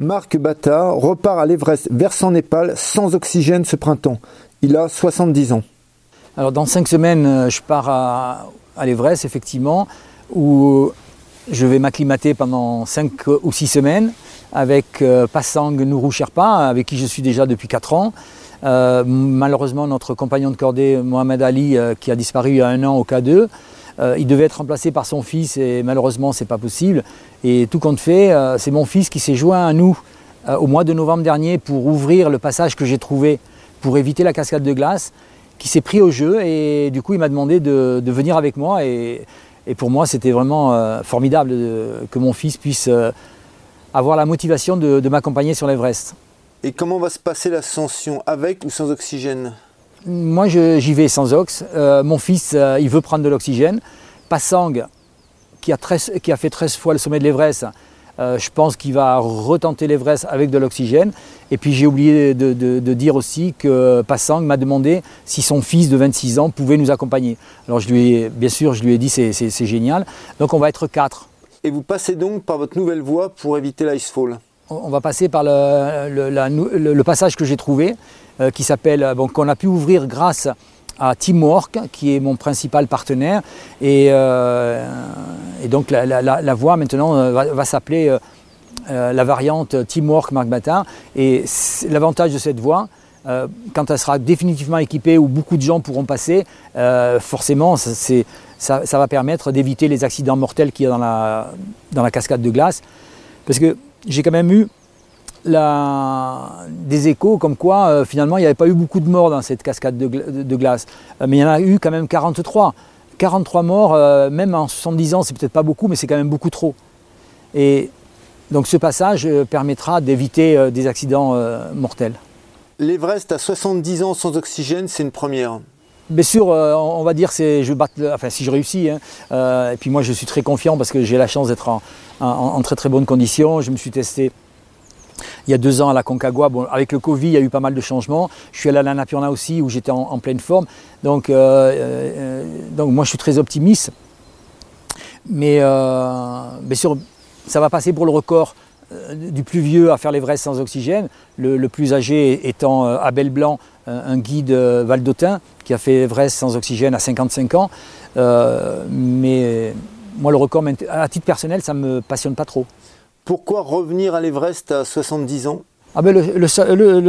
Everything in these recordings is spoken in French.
Marc Bata repart à l'Everest versant Népal sans oxygène ce printemps. Il a 70 ans. Alors dans cinq semaines, euh, je pars à, l'Everest, effectivement, où je vais m'acclimater pendant cinq ou six semaines avec euh, Passang Nourou Sherpa, avec qui je suis déjà depuis quatre ans. Euh, malheureusement, notre compagnon de cordée, Mohamed Ali, qui a disparu il y a un an au K2, il devait être remplacé par son fils et malheureusement, c'est pas possible. Et tout compte fait, c'est mon fils qui s'est joint à nous au mois de novembre dernier pour ouvrir le passage que j'ai trouvé pour éviter la cascade de glace qui s'est pris au jeu et du coup il m'a demandé de, venir avec moi et, pour moi c'était vraiment euh, formidable que mon fils puisse euh, avoir la motivation de, m'accompagner sur l'Everest. Et comment va se passer l'ascension avec ou sans oxygène? Moi j'y vais sans ox. Euh, mon fils il veut prendre de l'oxygène. Passang qui a, qui a fait 13 fois le sommet de l'Everest euh, je pense qu'il va retenter l'Everest avec de l'oxygène. Et puis j'ai oublié de, dire aussi que Passang m'a demandé si son fils de 26 ans pouvait nous accompagner. Alors je lui ai, bien sûr, je lui ai dit c'est, génial. Donc on va être quatre. Et vous passez donc par votre nouvelle voie pour éviter l'icefall On va passer par le, passage que j'ai trouvé, euh, qui s'appelle, bon, qu'on a pu ouvrir grâce à Teamwork, qui est mon principal partenaire. Et, euh, donc la, voie maintenant euh, va, s'appeler euh, la variante Teamwork Marc Batin. Et l'avantage de cette voie, quand elle sera définitivement équipée, où beaucoup de gens pourront passer, forcément, ça, ça, va permettre d'éviter les accidents mortels qu'il y a dans la, dans la cascade de glace. Parce que j'ai quand même eu des échos comme quoi euh, finalement il n'y avait pas eu beaucoup de morts dans cette cascade de, glace. Euh, mais il y en a eu quand même 43. 43 morts, euh, même en 70 ans, c'est peut-être pas beaucoup, mais c'est quand même beaucoup trop. Et donc ce passage permettra d'éviter des accidents mortels. L'Everest à 70 ans sans oxygène, c'est une première. Bien sûr, on va dire c'est je batte, enfin si je réussis. Hein, et puis moi je suis très confiant parce que j'ai la chance d'être en, en, très très bonnes conditions. Je me suis testé il y a deux ans à la Concagua. Avec le Covid, il y a eu pas mal de changements. Je suis allé à la Napurna aussi, où j'étais en, pleine forme. Donc, euh, euh, donc moi, je suis très optimiste. Mais euh, bien sûr, ça va passer pour le record du plus vieux à faire l'Everest sans oxygène, le, plus âgé étant Abel Blanc, un guide valdotin qui a fait l'Everest sans oxygène à 55 ans. mais moi, le record, à titre personnel, ça ne me passionne pas trop. Pourquoi revenir à l'Everest à 70 ans? Ah ben le,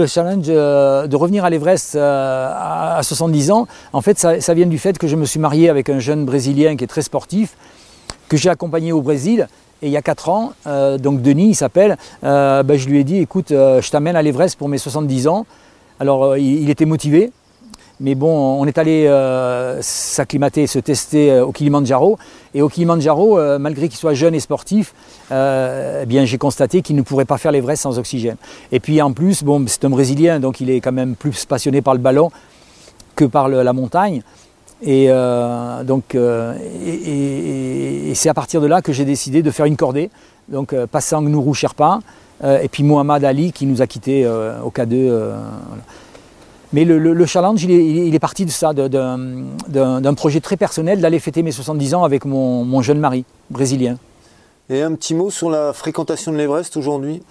challenge euh, de revenir à l'Everest euh, à 70 ans, en fait, ça, vient du fait que je me suis marié avec un jeune Brésilien qui est très sportif, que j'ai accompagné au Brésil. Et il y a 4 ans, euh, donc Denis, il s'appelle, ben je lui ai dit, écoute, je t'amène à l'Everest pour mes 70 ans. Alors il, était motivé, mais bon, on est allé euh, s'acclimater, se tester euh, au Kilimanjaro. Et au Kilimanjaro, euh, malgré qu'il soit jeune et sportif, eh bien, j'ai constaté qu'il ne pourrait pas faire l'Everest sans oxygène. Et puis en plus, bon, c'est un Brésilien, donc il est quand même plus passionné par le ballon que par la montagne. Et donc, c'est à partir de là que j'ai décidé de faire une cordée. Donc, Passang Nourou Sherpa, et puis Mohamed Ali qui nous a quittés au K2. Mais le, challenge, il est, parti de ça, d'un projet très personnel d'aller fêter mes 70 ans avec mon, jeune mari brésilien. Et un petit mot sur la fréquentation de l'Everest aujourd'hui?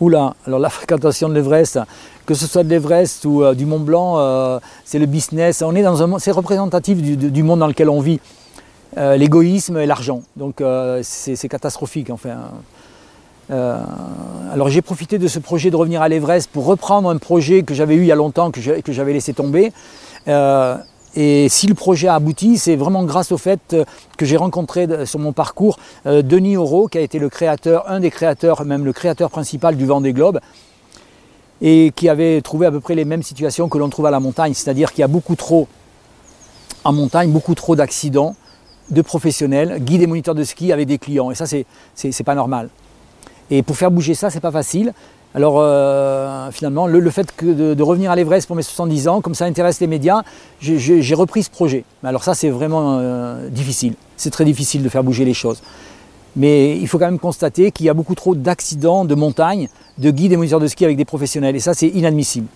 Oula, alors la fréquentation de l'Everest, que ce soit de l'Everest ou euh, du Mont Blanc, euh, c'est le business. On est dans un c'est représentatif du, monde dans lequel on vit. Euh, l'égoïsme et l'argent. Donc c'est catastrophique. Enfin, euh, alors j'ai profité de ce projet de revenir à l'Everest pour reprendre un projet que j'avais eu il y a longtemps, que j'avais laissé tomber. Euh, et si le projet a abouti, c'est vraiment grâce au fait que j'ai rencontré sur mon parcours euh, Denis Auro, qui a été le créateur, un des créateurs, même le créateur principal du Vendée Globe, et qui avait trouvé à peu près les mêmes situations que l'on trouve à la montagne, c'est-à-dire qu'il y a beaucoup trop, en montagne, beaucoup trop d'accidents de professionnels, guides et moniteurs de ski avec des clients. Et ça, c'est pas normal. Et pour faire bouger ça, c'est pas facile. Alors euh, finalement, le, fait de, revenir à l'Everest pour mes 70 ans, comme ça intéresse les médias, j'ai repris ce projet. Alors ça, c'est vraiment euh, difficile. C'est très difficile de faire bouger les choses. Mais il faut quand même constater qu'il y a beaucoup trop d'accidents de montagne, de guides et moniteurs de ski avec des professionnels. Et ça, c'est inadmissible.